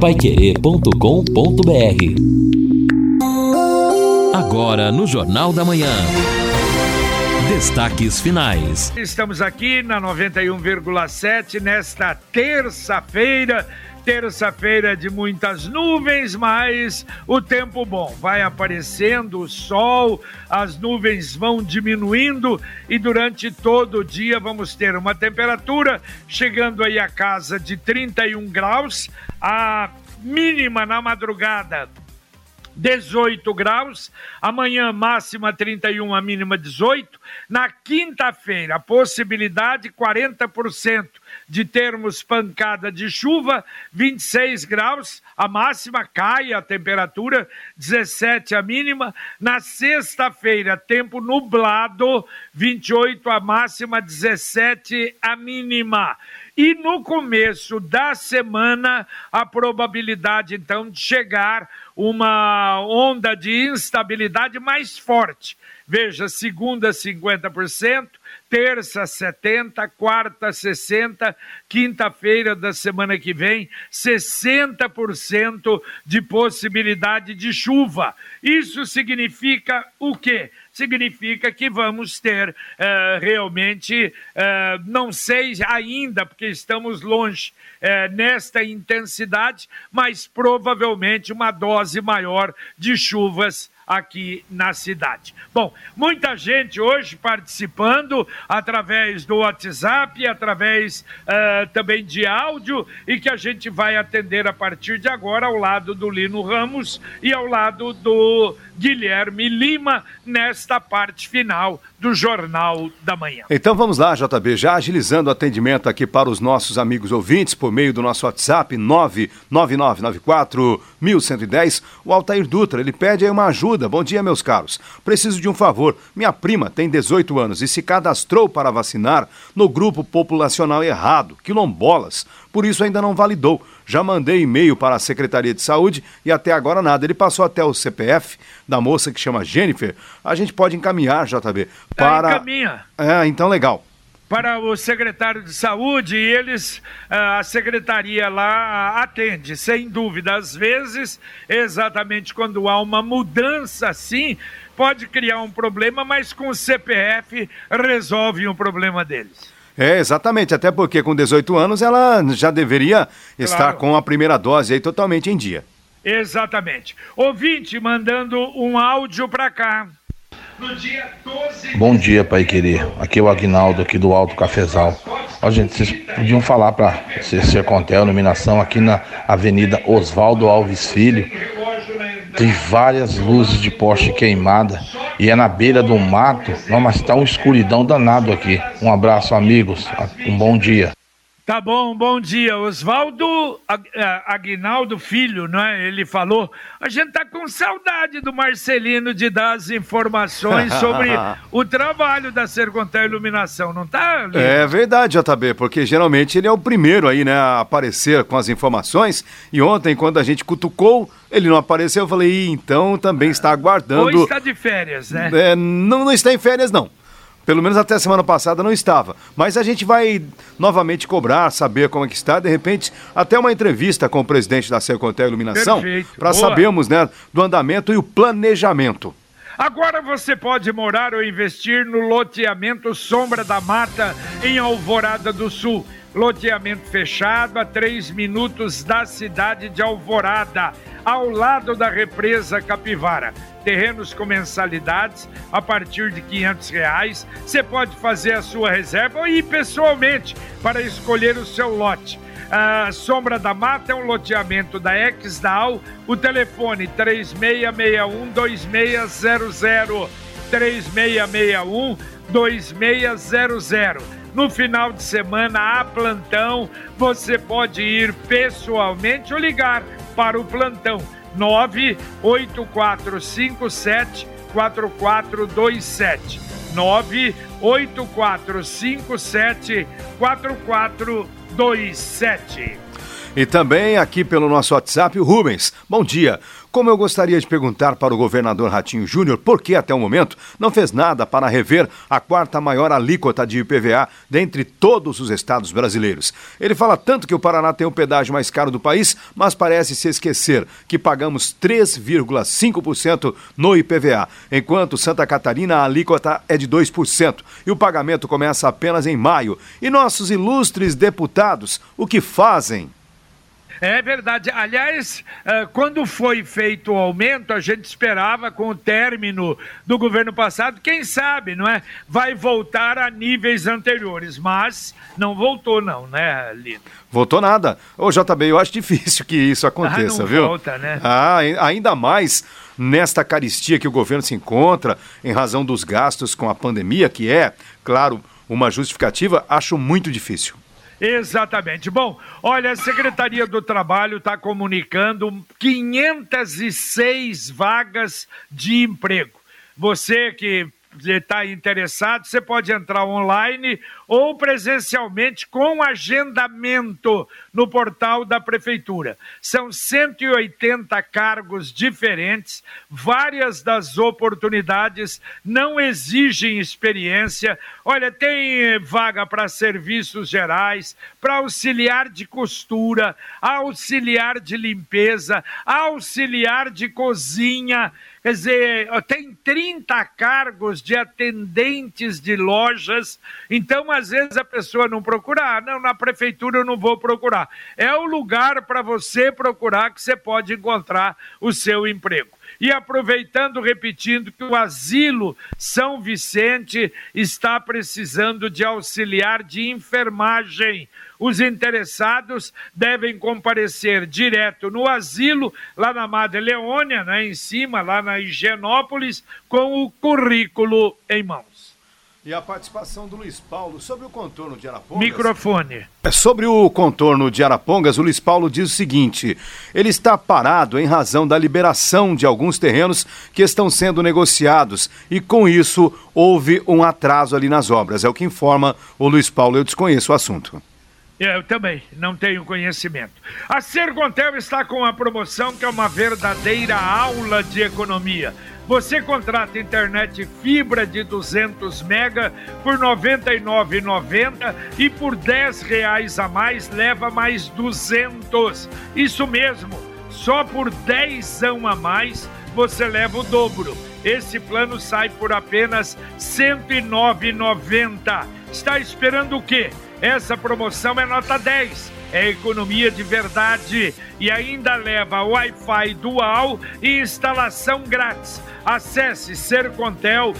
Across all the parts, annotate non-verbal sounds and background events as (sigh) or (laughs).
paiquerê.com.br Agora no Jornal da Manhã. Destaques finais. Estamos aqui na 91,7 nesta terça-feira terça-feira de muitas nuvens, mas o tempo bom. Vai aparecendo o sol, as nuvens vão diminuindo e durante todo o dia vamos ter uma temperatura chegando aí a casa de 31 graus, a mínima na madrugada 18 graus. Amanhã, máxima 31, a mínima 18. Na quinta-feira, possibilidade 40% de termos pancada de chuva, 26 graus, a máxima cai a temperatura, 17 a mínima. Na sexta-feira, tempo nublado, 28 a máxima, 17 a mínima. E no começo da semana, a probabilidade então de chegar uma onda de instabilidade mais forte. Veja, segunda 50%, terça 70, quarta 60, quinta-feira da semana que vem 60% de possibilidade de chuva. Isso significa o quê? Significa que vamos ter uh, realmente, uh, não sei ainda, porque estamos longe uh, nesta intensidade, mas provavelmente uma dose maior de chuvas aqui na cidade. Bom, muita gente hoje participando através do WhatsApp, através uh, também de áudio, e que a gente vai atender a partir de agora ao lado do Lino Ramos e ao lado do Guilherme Lima nesta parte final do Jornal da Manhã. Então vamos lá, JB, já agilizando o atendimento aqui para os nossos amigos ouvintes por meio do nosso WhatsApp 99994 1110. O Altair Dutra, ele pede aí uma ajuda. Bom dia, meus caros. Preciso de um favor. Minha prima tem 18 anos e se cadastrou para vacinar no grupo populacional errado, quilombolas. Por isso ainda não validou. Já mandei e-mail para a Secretaria de Saúde e até agora nada. Ele passou até o CPF da moça que chama Jennifer. A gente pode encaminhar, JB, para. É, encaminha. É, então legal para o secretário de saúde e eles, a secretaria lá atende, sem dúvida. Às vezes, exatamente quando há uma mudança assim, pode criar um problema, mas com o CPF resolve o problema deles. É, exatamente, até porque com 18 anos ela já deveria claro. estar com a primeira dose aí totalmente em dia. Exatamente. Ouvinte mandando um áudio para cá. Bom dia, Pai Querer. Aqui é o Agnaldo, aqui do Alto Cafezal. Ó, gente, vocês podiam falar para CC Contel, iluminação aqui na Avenida Oswaldo Alves Filho. Tem várias luzes de poste queimada e é na beira do mato. Não, mas tá uma escuridão danado aqui. Um abraço, amigos. Um bom dia. Tá bom, bom dia. Oswaldo é, Aguinaldo Filho, não é? Ele falou. A gente tá com saudade do Marcelino de dar as informações (laughs) sobre o trabalho da Sercontel Iluminação, não tá? Lino? É verdade, JB, porque geralmente ele é o primeiro aí, né, a aparecer com as informações. E ontem, quando a gente cutucou, ele não apareceu. Eu falei, então também está aguardando. Ou está de férias, né? É, não, não está em férias, não. Pelo menos até a semana passada não estava. Mas a gente vai novamente cobrar, saber como é que está. De repente, até uma entrevista com o presidente da Sercontel Iluminação. Para sabermos né, do andamento e o planejamento. Agora você pode morar ou investir no loteamento Sombra da Mata, em Alvorada do Sul. Loteamento fechado a três minutos da cidade de Alvorada, ao lado da represa Capivara terrenos com mensalidades a partir de 500 reais. Você pode fazer a sua reserva ou ir pessoalmente para escolher o seu lote. A Sombra da Mata é um loteamento da Exdal. O telefone 3661-2600. 3661-2600. No final de semana, há plantão. Você pode ir pessoalmente ou ligar para o plantão 98457 4427. 98457 4427. E também aqui pelo nosso WhatsApp, o Rubens. Bom dia. Como eu gostaria de perguntar para o governador Ratinho Júnior por que até o momento não fez nada para rever a quarta maior alíquota de IPVA dentre todos os estados brasileiros. Ele fala tanto que o Paraná tem o pedágio mais caro do país, mas parece se esquecer que pagamos 3,5% no IPVA, enquanto Santa Catarina a alíquota é de 2% e o pagamento começa apenas em maio. E nossos ilustres deputados, o que fazem? É verdade. Aliás, eh, quando foi feito o aumento, a gente esperava com o término do governo passado, quem sabe, não é? Vai voltar a níveis anteriores, mas não voltou não, né, Lino? Voltou nada. Ô, JB, eu acho difícil que isso aconteça, ah, não viu? Volta, né? Ah, ainda mais nesta caristia que o governo se encontra em razão dos gastos com a pandemia, que é, claro, uma justificativa, acho muito difícil. Exatamente. Bom, olha, a Secretaria do Trabalho está comunicando 506 vagas de emprego. Você que está interessado, você pode entrar online ou presencialmente com agendamento no portal da Prefeitura. São 180 cargos diferentes, várias das oportunidades não exigem experiência. Olha, tem vaga para serviços gerais, para auxiliar de costura, auxiliar de limpeza, auxiliar de cozinha. Quer dizer, tem 30 cargos de atendentes de lojas, então às vezes a pessoa não procura, ah, não, na prefeitura eu não vou procurar. É o lugar para você procurar que você pode encontrar o seu emprego. E aproveitando, repetindo, que o Asilo São Vicente está precisando de auxiliar de enfermagem. Os interessados devem comparecer direto no asilo, lá na Madre Leônia, né, em cima, lá na Higienópolis, com o currículo em mãos. E a participação do Luiz Paulo sobre o contorno de Arapongas. Microfone. É, sobre o contorno de Arapongas, o Luiz Paulo diz o seguinte: ele está parado em razão da liberação de alguns terrenos que estão sendo negociados e com isso houve um atraso ali nas obras. É o que informa o Luiz Paulo. Eu desconheço o assunto. Eu também não tenho conhecimento. A Sercontel está com uma promoção que é uma verdadeira aula de economia. Você contrata internet fibra de 200 mega por R$ 99,90 e por R$ reais a mais leva mais 200. Isso mesmo, só por 10 a mais você leva o dobro. Esse plano sai por apenas R$ 109,90. Está esperando o quê? Essa promoção é nota 10 é economia de verdade e ainda leva Wi-Fi dual e instalação grátis. Acesse sercontel.com.br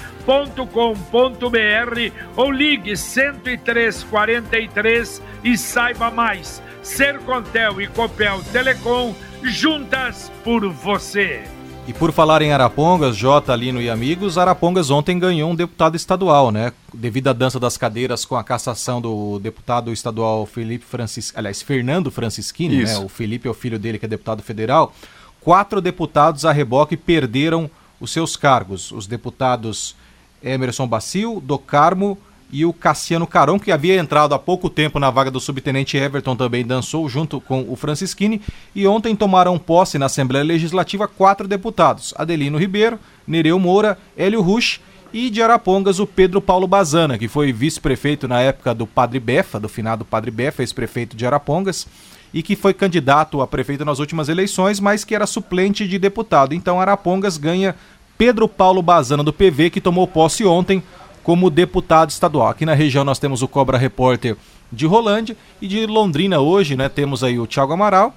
ou ligue 10343 e saiba mais. Sercontel e Copel Telecom juntas por você. E por falar em Arapongas, J, Lino e amigos, Arapongas ontem ganhou um deputado estadual, né? Devido à dança das cadeiras com a cassação do deputado estadual Felipe Francis, aliás, Fernando Francischini, né? O Felipe é o filho dele que é deputado federal. Quatro deputados a reboque perderam os seus cargos. Os deputados Emerson Bacil, Do Carmo e o Cassiano Carão, que havia entrado há pouco tempo na vaga do subtenente Everton, também dançou junto com o Francisquini. E ontem tomaram posse na Assembleia Legislativa quatro deputados: Adelino Ribeiro, Nereu Moura, Hélio Rusch e de Arapongas o Pedro Paulo Bazana, que foi vice-prefeito na época do Padre Befa, do finado Padre Befa, ex-prefeito de Arapongas, e que foi candidato a prefeito nas últimas eleições, mas que era suplente de deputado. Então Arapongas ganha Pedro Paulo Bazana do PV, que tomou posse ontem como deputado estadual. Aqui na região nós temos o Cobra Repórter de Rolândia e de Londrina hoje, né? Temos aí o Thiago Amaral,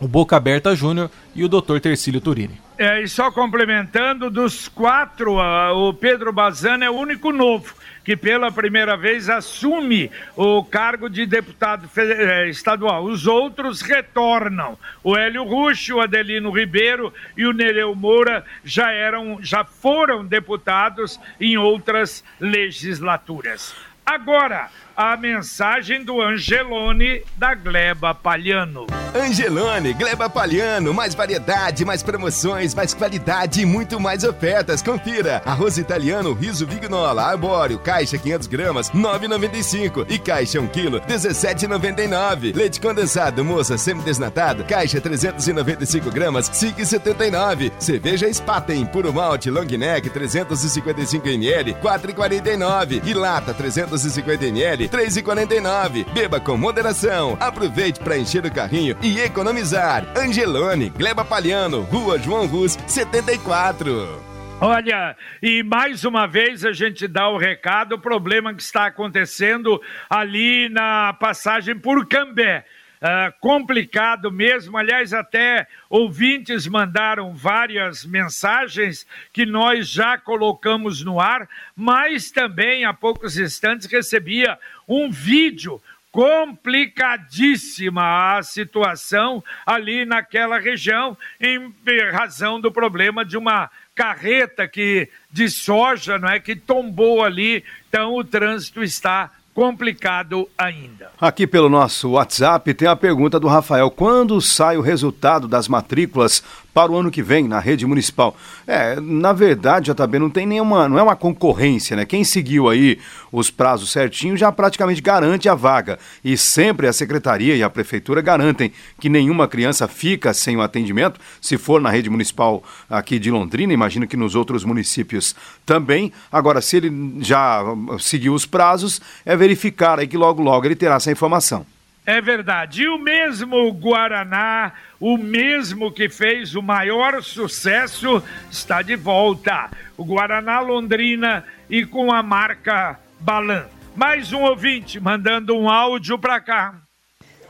o Boca Aberta Júnior e o Dr. Tercílio Turini. É, e só complementando, dos quatro, o Pedro Bazano é o único novo que pela primeira vez assume o cargo de deputado eh, estadual. Os outros retornam. O Hélio Ruxo, o Adelino Ribeiro e o Nereu Moura já eram, já foram deputados em outras legislaturas. Agora, a mensagem do Angelone da Gleba Palhano. Angelone, Gleba Palhano, mais variedade, mais promoções, mais qualidade e muito mais ofertas. Confira. Arroz italiano, riso vignola, arbóreo, caixa 500 gramas, 9,95 e caixa 1 quilo, 17,99. Leite condensado, moça, semi-desnatado, caixa 395 gramas, 5,79. Cerveja Spaten, puro malte, long neck, 355 ml, 4,49 e lata 350 ml, 3,49. Beba com moderação. Aproveite para encher o carrinho e economizar. Angelone, Gleba Palhano, Rua João Rus, 74. Olha, e mais uma vez a gente dá o recado, o problema que está acontecendo ali na passagem por Cambé. Uh, complicado mesmo. Aliás, até ouvintes mandaram várias mensagens que nós já colocamos no ar, mas também há poucos instantes recebia um vídeo complicadíssima a situação ali naquela região, em razão do problema de uma carreta que de soja, não é, que tombou ali. Então o trânsito está complicado ainda. Aqui pelo nosso WhatsApp tem a pergunta do Rafael: quando sai o resultado das matrículas para o ano que vem na rede municipal. É, na verdade, JB, não tem nenhuma, não é uma concorrência, né? Quem seguiu aí os prazos certinho já praticamente garante a vaga. E sempre a secretaria e a prefeitura garantem que nenhuma criança fica sem o atendimento, se for na rede municipal aqui de Londrina, imagino que nos outros municípios também. Agora, se ele já seguiu os prazos, é verificar aí que logo logo ele terá essa informação. É verdade. E o mesmo Guaraná, o mesmo que fez o maior sucesso, está de volta. O Guaraná Londrina e com a marca Balan. Mais um ouvinte mandando um áudio para cá.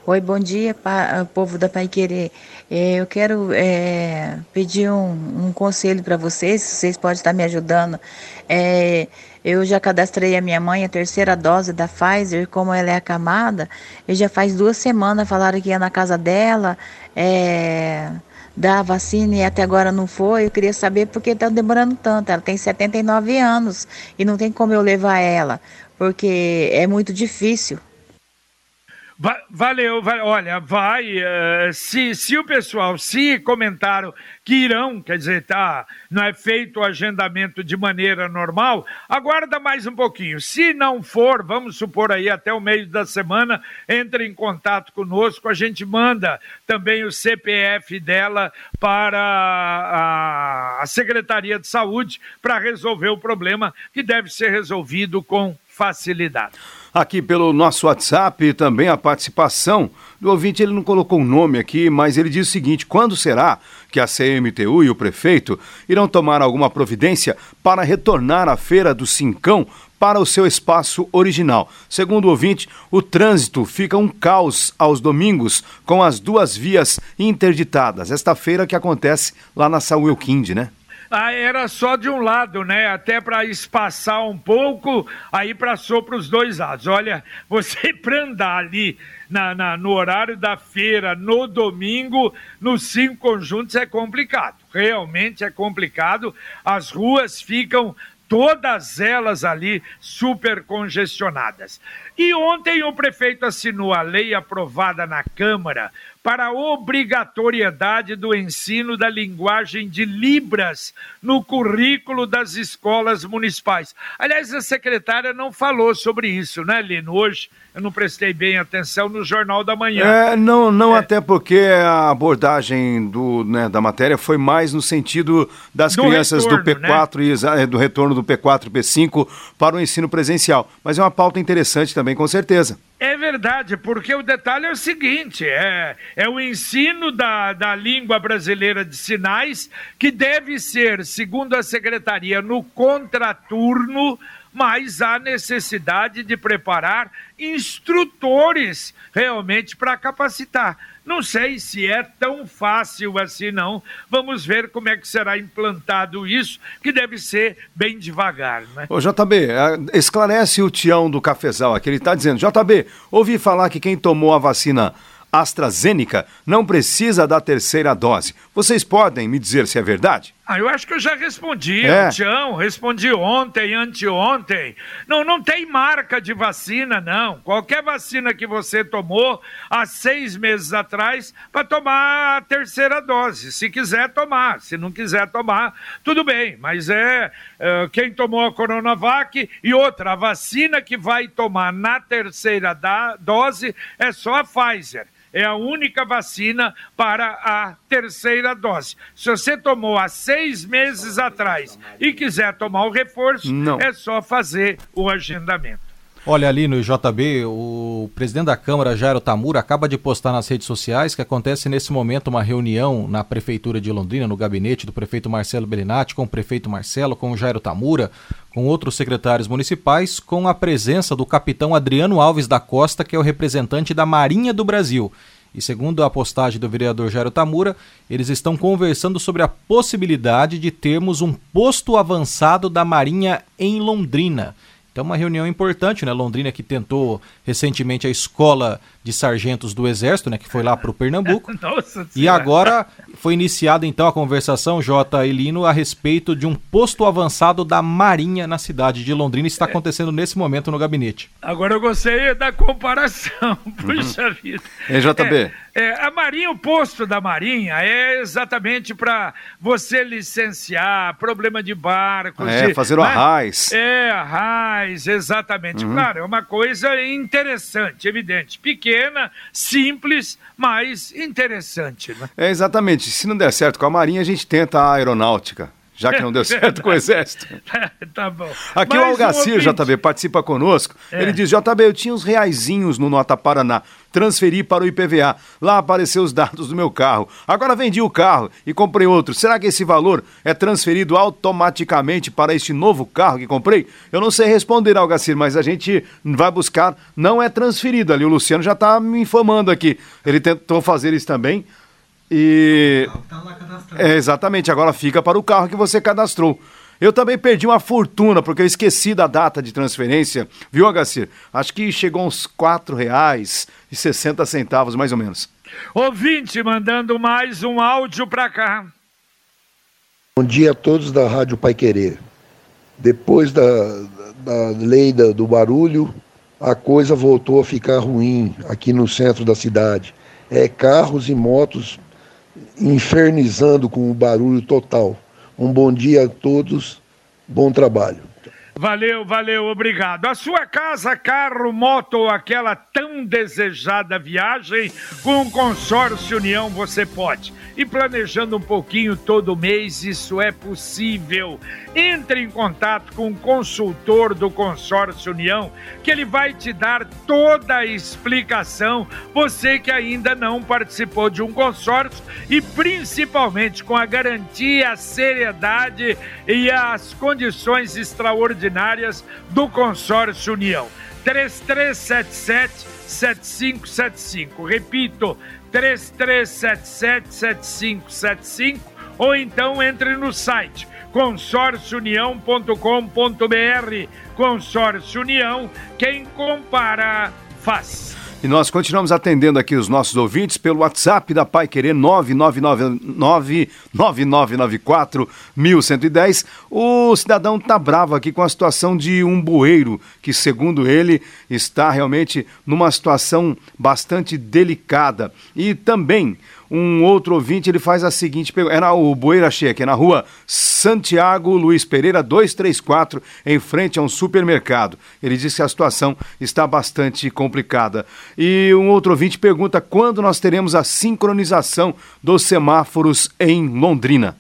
Oi, bom dia, pa, povo da Pai Querer. É, eu quero é, pedir um, um conselho para vocês, vocês podem estar me ajudando. É, eu já cadastrei a minha mãe a terceira dose da Pfizer, como ela é acamada, e já faz duas semanas falaram que ia na casa dela é, dar a vacina e até agora não foi. Eu queria saber por que está demorando tanto. Ela tem 79 anos e não tem como eu levar ela, porque é muito difícil. Valeu, olha, vai. Uh, se, se o pessoal, se comentaram que irão, quer dizer, tá, não é feito o agendamento de maneira normal, aguarda mais um pouquinho. Se não for, vamos supor aí até o meio da semana, entre em contato conosco, a gente manda também o CPF dela para a, a Secretaria de Saúde para resolver o problema que deve ser resolvido com facilidade aqui pelo nosso WhatsApp também a participação do ouvinte. Ele não colocou um nome aqui, mas ele diz o seguinte: quando será que a CMTU e o prefeito irão tomar alguma providência para retornar a feira do Cincão para o seu espaço original. Segundo o ouvinte, o trânsito fica um caos aos domingos com as duas vias interditadas. Esta feira que acontece lá na São Wilkinde, né? Ah, era só de um lado, né? Até para espaçar um pouco, aí passou para os dois lados. Olha, (laughs) você para andar ali na, na, no horário da feira, no domingo, nos cinco conjuntos é complicado. Realmente é complicado. As ruas ficam todas elas ali super congestionadas. E ontem o prefeito assinou a lei aprovada na Câmara para a obrigatoriedade do ensino da linguagem de Libras no currículo das escolas municipais. Aliás, a secretária não falou sobre isso, né, Lino? Hoje eu não prestei bem atenção no Jornal da Manhã. É, não, não é. até porque a abordagem do, né, da matéria foi mais no sentido das do crianças retorno, do P4 né? e do retorno do P4 e P5 para o ensino presencial. Mas é uma pauta interessante também, com certeza. É verdade, porque o detalhe é o seguinte: é, é o ensino da, da língua brasileira de sinais que deve ser, segundo a secretaria, no contraturno, mas há necessidade de preparar instrutores realmente para capacitar. Não sei se é tão fácil assim, não. Vamos ver como é que será implantado isso, que deve ser bem devagar, né? Ô, JB, esclarece o Tião do Cafezal aqui. Ele está dizendo: JB, ouvi falar que quem tomou a vacina AstraZeneca não precisa da terceira dose. Vocês podem me dizer se é verdade? Ah, eu acho que eu já respondi, É. Tião, respondi ontem, anteontem. Não, não tem marca de vacina, não. Qualquer vacina que você tomou há seis meses atrás, para tomar a terceira dose. Se quiser tomar, se não quiser tomar, tudo bem. Mas é, é, quem tomou a Coronavac e outra, a vacina que vai tomar na terceira da- dose é só a Pfizer é a única vacina para a terceira dose. Se você tomou há seis meses atrás e quiser tomar o reforço, Não. é só fazer o agendamento. Olha ali no JB, o presidente da Câmara, Jairo Tamura, acaba de postar nas redes sociais que acontece nesse momento uma reunião na Prefeitura de Londrina, no gabinete do prefeito Marcelo Bellinati, com o prefeito Marcelo, com o Jairo Tamura, com outros secretários municipais, com a presença do capitão Adriano Alves da Costa, que é o representante da Marinha do Brasil. E segundo a postagem do vereador Jairo Tamura, eles estão conversando sobre a possibilidade de termos um posto avançado da Marinha em Londrina. Então, uma reunião importante, né? Londrina que tentou recentemente a escola de sargentos do Exército, né? Que foi lá para o Pernambuco. (laughs) Nossa E Senhora. agora foi iniciada então a conversação, J. Elino, a respeito de um posto avançado da Marinha na cidade de Londrina. Está acontecendo nesse momento no gabinete. Agora eu gostei da comparação, (laughs) puxa vida. Hein, JB? É, é, a Marinha, o posto da Marinha é exatamente para você licenciar problema de barcos. É, de- fazer o né? arraiz. É, arraiz, exatamente. Claro, é uma coisa interessante, evidente. Pequena, simples, mas interessante. Né? É, exatamente. Se não der certo com a Marinha, a gente tenta a aeronáutica. Já que não deu (laughs) certo com o Exército. (laughs) tá bom. Aqui Mais o um Algacir, ouvinte. JB, participa conosco. É. Ele diz: JB, eu tinha uns reaisinhos no Nota Paraná. Transferi para o IPVA. Lá apareceu os dados do meu carro. Agora vendi o carro e comprei outro. Será que esse valor é transferido automaticamente para este novo carro que comprei? Eu não sei responder, Algacir, mas a gente vai buscar. Não é transferido ali. O Luciano já está me informando aqui. Ele tentou fazer isso também. E. É, exatamente, agora fica para o carro que você cadastrou. Eu também perdi uma fortuna, porque eu esqueci da data de transferência, viu, Agacir? Acho que chegou a uns R$ 4,60 mais ou menos. Ouvinte mandando mais um áudio para cá. Bom dia a todos da Rádio Pai Querer. Depois da, da lei da- do barulho, a coisa voltou a ficar ruim aqui no centro da cidade. É carros e motos infernizando com o barulho total. Um bom dia a todos, bom trabalho. Valeu, valeu, obrigado. A sua casa, carro, moto ou aquela tão desejada viagem, com o Consórcio União você pode. E planejando um pouquinho todo mês, isso é possível. Entre em contato com o consultor do Consórcio União, que ele vai te dar toda a explicação. Você que ainda não participou de um consórcio e principalmente com a garantia, a seriedade e as condições extraordinárias do Consórcio União. 3377-7575. Repito, 3377-7575 ou então entre no site consórciounião.com.br. Consórcio União, quem compara, faz. E nós continuamos atendendo aqui os nossos ouvintes pelo WhatsApp da Pai Querer 9994-1110. O cidadão tá bravo aqui com a situação de um bueiro, que segundo ele está realmente numa situação bastante delicada. E também um outro ouvinte ele faz a seguinte pergunta. É na, o achei aqui, é na rua Santiago Luiz Pereira 234, em frente a um supermercado. Ele diz que a situação está bastante complicada. E um outro ouvinte pergunta quando nós teremos a sincronização dos semáforos em Londrina.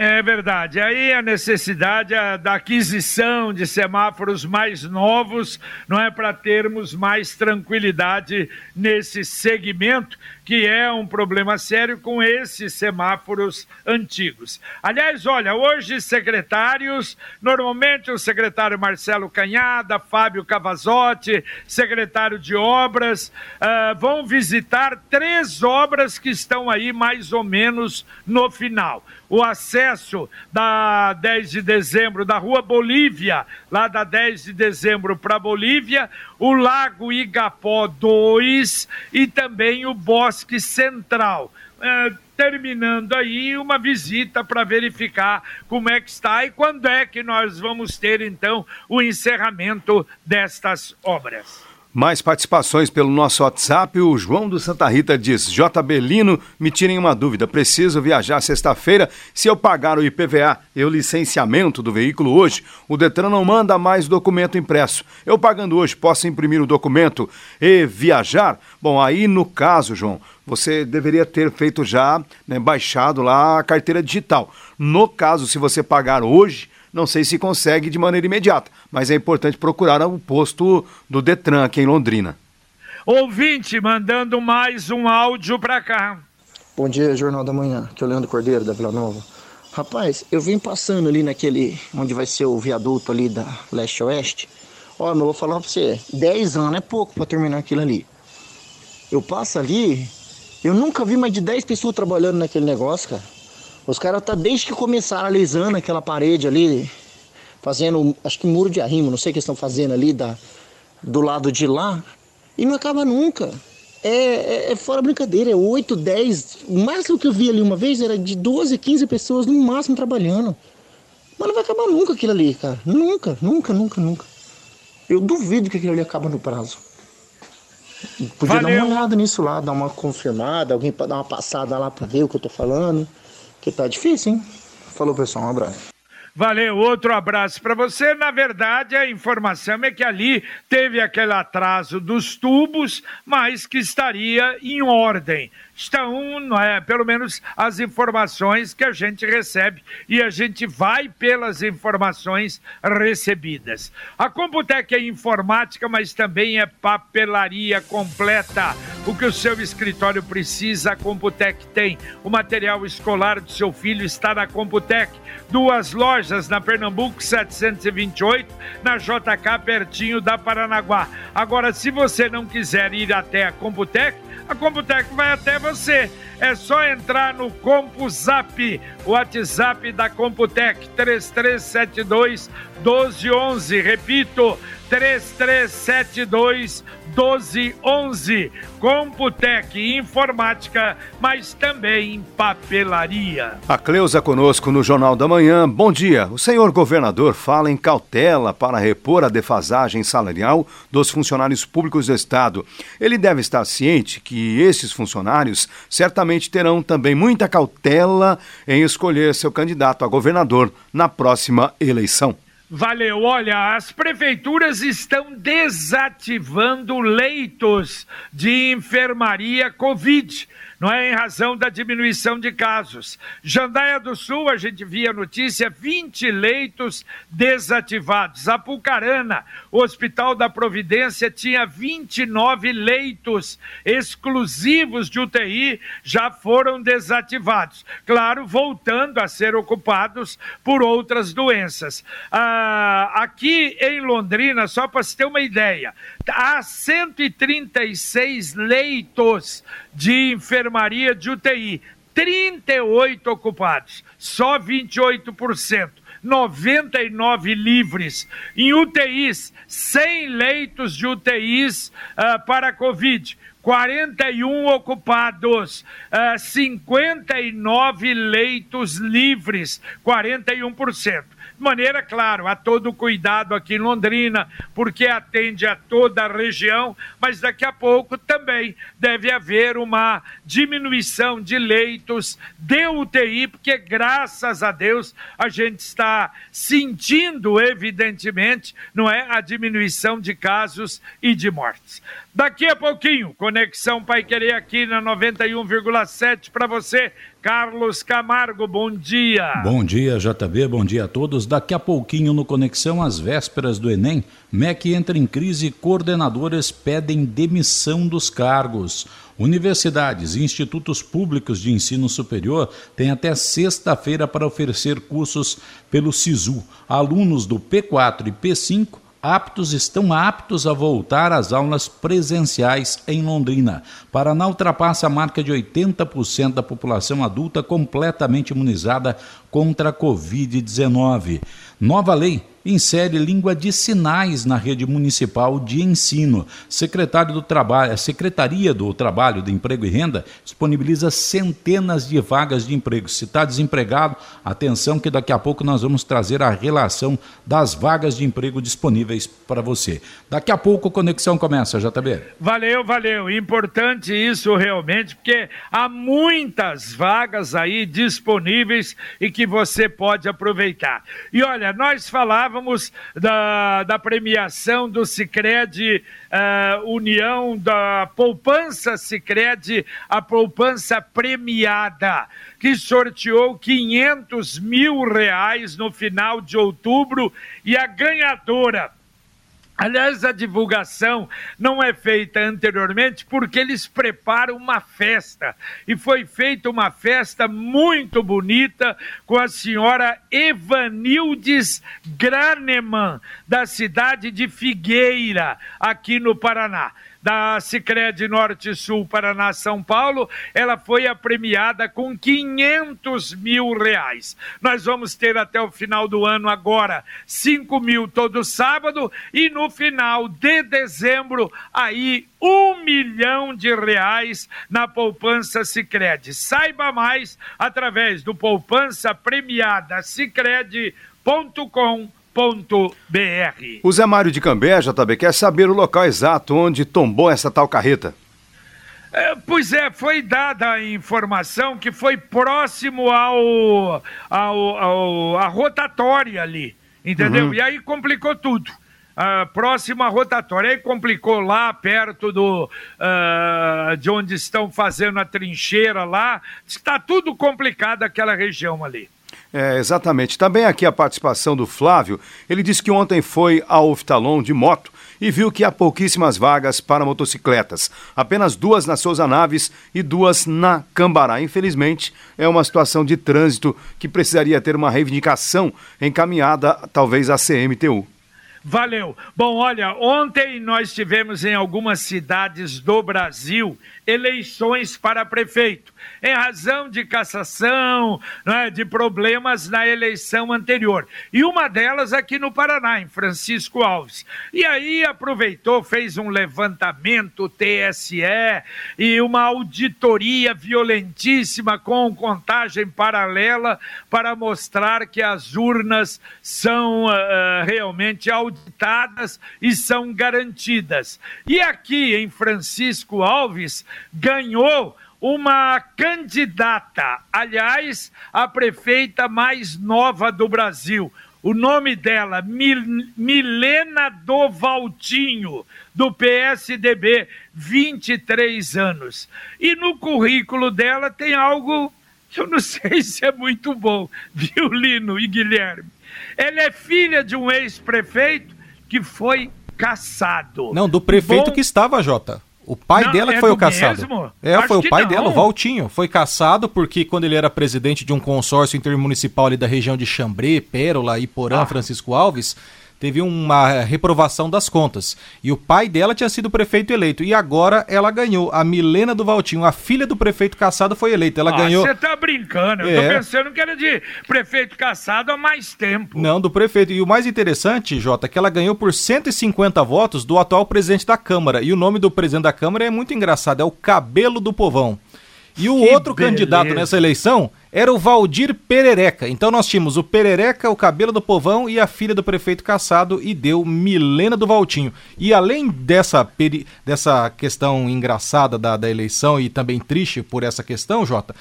É verdade. Aí a necessidade da aquisição de semáforos mais novos, não é para termos mais tranquilidade nesse segmento, que é um problema sério com esses semáforos antigos. Aliás, olha, hoje secretários, normalmente o secretário Marcelo Canhada, Fábio Cavazotti, secretário de obras, ah, vão visitar três obras que estão aí mais ou menos no final o acesso da 10 de dezembro da Rua Bolívia, lá da 10 de dezembro para Bolívia, o Lago Igapó 2 e também o Bosque Central. É, terminando aí uma visita para verificar como é que está e quando é que nós vamos ter então o encerramento destas obras. Mais participações pelo nosso WhatsApp. O João do Santa Rita diz: JB Lino, me tirem uma dúvida. Preciso viajar sexta-feira. Se eu pagar o IPVA e o licenciamento do veículo hoje, o Detran não manda mais documento impresso. Eu pagando hoje, posso imprimir o documento e viajar? Bom, aí no caso, João, você deveria ter feito já, né, baixado lá a carteira digital. No caso, se você pagar hoje, não sei se consegue de maneira imediata, mas é importante procurar o posto do Detran aqui em Londrina. Ouvinte mandando mais um áudio para cá. Bom dia, Jornal da Manhã. Aqui é o Leandro Cordeiro, da Vila Nova. Rapaz, eu vim passando ali naquele, onde vai ser o viaduto ali da leste-oeste. Ó, eu vou falar pra você, 10 anos é pouco para terminar aquilo ali. Eu passo ali, eu nunca vi mais de 10 pessoas trabalhando naquele negócio, cara. Os caras tá desde que começaram alisando aquela parede ali, fazendo, acho que muro de arrimo, não sei o que estão fazendo ali da, do lado de lá, e não acaba nunca. É, é, é, fora brincadeira, é 8, 10. O máximo que eu vi ali uma vez era de 12, 15 pessoas no máximo trabalhando. Mas não vai acabar nunca aquilo ali, cara. Nunca, nunca, nunca, nunca. Eu duvido que aquilo ali acaba no prazo. Podia Valeu. dar uma olhada nisso lá, dar uma confirmada, alguém para dar uma passada lá para ver o que eu tô falando. Que tá difícil, hein? Falou, pessoal. Um abraço. Valeu, outro abraço para você. Na verdade, a informação é que ali teve aquele atraso dos tubos, mas que estaria em ordem estão, não é, pelo menos as informações que a gente recebe e a gente vai pelas informações recebidas. A Computec é informática, mas também é papelaria completa. O que o seu escritório precisa, a Computec tem. O material escolar do seu filho está na Computec. Duas lojas na Pernambuco 728, na JK pertinho da Paranaguá. Agora, se você não quiser ir até a Computec, a Computec vai até você. É só entrar no CompuZap, o WhatsApp da Computec 3372 1211. Repito, 3372 1211. Computec Informática, mas também papelaria. A Cleusa conosco no Jornal da Manhã. Bom dia. O senhor governador fala em cautela para repor a defasagem salarial dos funcionários públicos do Estado. Ele deve estar ciente que esses funcionários certamente terão também muita cautela em escolher seu candidato a governador na próxima eleição. Valeu. Olha, as prefeituras estão desativando leitos de enfermaria Covid não é em razão da diminuição de casos. Jandaia do Sul, a gente via notícia, 20 leitos desativados. Apucarana, o Hospital da Providência tinha 29 leitos exclusivos de UTI, já foram desativados. Claro, voltando a ser ocupados por outras doenças. Ah, aqui em Londrina, só para se ter uma ideia, há 136 leitos de enfermaria de UTI, 38 ocupados, só 28%. 99 livres. Em UTIs, 100 leitos de UTIs uh, para Covid. 41 ocupados, uh, 59 leitos livres, 41% de maneira, claro, a todo cuidado aqui em Londrina, porque atende a toda a região, mas daqui a pouco também deve haver uma diminuição de leitos de UTI, porque graças a Deus a gente está sentindo, evidentemente, não é, a diminuição de casos e de mortes. Daqui a pouquinho, Conexão Pai Querer aqui na 91,7 para você. Carlos Camargo, bom dia. Bom dia, JB, bom dia a todos. Daqui a pouquinho no Conexão, às vésperas do Enem, MEC entra em crise e coordenadores pedem demissão dos cargos. Universidades e institutos públicos de ensino superior têm até sexta-feira para oferecer cursos pelo SISU. Alunos do P4 e P5 aptos estão aptos a voltar às aulas presenciais em Londrina. Paraná ultrapassa a marca de 80% da população adulta completamente imunizada contra a Covid-19. Nova lei insere língua de sinais na rede municipal de ensino. Secretário do Trabalho, Secretaria do Trabalho, do Emprego e Renda disponibiliza centenas de vagas de emprego. Se está desempregado, atenção que daqui a pouco nós vamos trazer a relação das vagas de emprego disponíveis para você. Daqui a pouco a conexão começa, JB. Valeu, valeu. Importante isso realmente, porque há muitas vagas aí disponíveis e que você pode aproveitar. E olha, nós falávamos da, da premiação do Cicred uh, União da Poupança Cicred, a poupança premiada, que sorteou 500 mil reais no final de outubro e a ganhadora Aliás, a divulgação não é feita anteriormente porque eles preparam uma festa. E foi feita uma festa muito bonita com a senhora Evanildes Graneman, da cidade de Figueira, aqui no Paraná da Sicredi Norte Sul Paraná São Paulo, ela foi a premiada com 500 mil reais. Nós vamos ter até o final do ano agora 5 mil todo sábado e no final de dezembro aí um milhão de reais na poupança Sicredi. Saiba mais através do poupança premiada o Zé Mário de Cambé, JB, quer saber o local exato onde tombou essa tal carreta. É, pois é, foi dada a informação que foi próximo ao, ao, ao a rotatória ali, entendeu? Uhum. E aí complicou tudo. Uh, próximo à rotatória. Aí complicou lá perto do uh, de onde estão fazendo a trincheira lá. Está tudo complicado aquela região ali. É, exatamente. Também aqui a participação do Flávio. Ele disse que ontem foi ao Oftalon de moto e viu que há pouquíssimas vagas para motocicletas. Apenas duas na Souza Naves e duas na Cambará. Infelizmente, é uma situação de trânsito que precisaria ter uma reivindicação encaminhada, talvez, à CMTU. Valeu. Bom, olha, ontem nós tivemos em algumas cidades do Brasil eleições para prefeito em razão de cassação, né, de problemas na eleição anterior. E uma delas aqui no Paraná, em Francisco Alves. E aí aproveitou, fez um levantamento TSE e uma auditoria violentíssima com contagem paralela para mostrar que as urnas são uh, realmente auditadas e são garantidas. E aqui em Francisco Alves ganhou uma candidata, aliás, a prefeita mais nova do Brasil. O nome dela, Mil Milena Dovaltinho, do PSDB, 23 anos. E no currículo dela tem algo que eu não (laughs) sei se é muito bom, viu, Lino e Guilherme? Ela é filha de um ex-prefeito que foi caçado. Não, do prefeito bom... que estava, Jota. O pai não, dela é foi o caçado. Mesmo? É, Acho foi o pai não. dela, o Valtinho. Foi caçado porque quando ele era presidente de um consórcio intermunicipal ali da região de Xambrê, Pérola, Iporã, ah. Francisco Alves, teve uma reprovação das contas. E o pai dela tinha sido prefeito eleito. E agora ela ganhou. A Milena do Valtinho, a filha do prefeito Caçado, foi eleita. Ela ah, ganhou. Você tá brincando. Eu é. tô pensando que era de prefeito Caçado há mais tempo. Não, do prefeito. E o mais interessante, Jota, é que ela ganhou por 150 votos do atual presidente da Câmara. E o nome do presidente da Câmara é muito engraçado: é o Cabelo do Povão. E o que outro beleza. candidato nessa eleição era o Valdir Perereca. Então nós tínhamos o Perereca, o Cabelo do Povão e a filha do prefeito Caçado e deu Milena do Valtinho. E além dessa, peri... dessa questão engraçada da, da eleição e também triste por essa questão, Jota,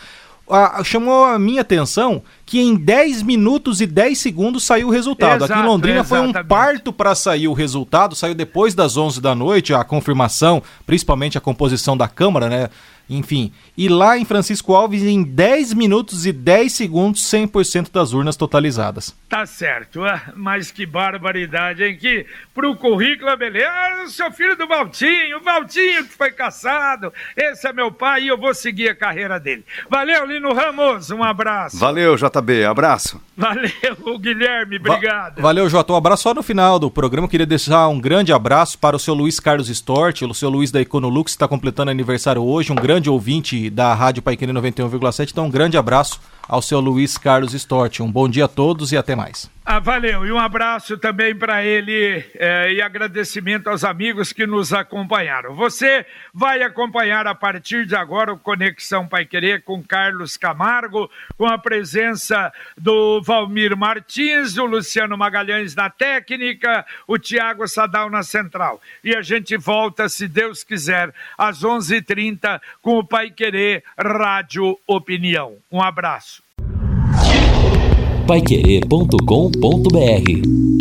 a, chamou a minha atenção que em 10 minutos e 10 segundos saiu o resultado. Exato, Aqui em Londrina exatamente. foi um parto para sair o resultado, saiu depois das 11 da noite, a confirmação, principalmente a composição da Câmara, né? Enfim, e lá em Francisco Alves, em 10 minutos e 10 segundos, 100% das urnas totalizadas. Tá certo, ah, mas que barbaridade, hein? Que pro currículo é beleza. Ah, eu sou filho do Valtinho, o Valtinho que foi caçado. Esse é meu pai e eu vou seguir a carreira dele. Valeu, Lino Ramos, um abraço. Valeu, JB, abraço. Valeu, (laughs) Guilherme, obrigado. Va valeu, Jota. Um abraço só no final do programa. Eu queria deixar um grande abraço para o seu Luiz Carlos Stort, o seu Luiz da Econolux, que está completando aniversário hoje. Um grande ouvinte da Rádio Paiquene 91,7. Então, um grande abraço ao seu Luiz Carlos Stort. Um bom dia a todos e até mais. Ah, valeu. E um abraço também para ele eh, e agradecimento aos amigos que nos acompanharam. Você vai acompanhar a partir de agora o Conexão Pai Querer com Carlos Camargo, com a presença do Valmir Martins, do Luciano Magalhães na técnica, o Tiago Sadal na central. E a gente volta, se Deus quiser, às 11:30 h 30 com o Pai Querer Rádio Opinião. Um abraço paiquerê.com.br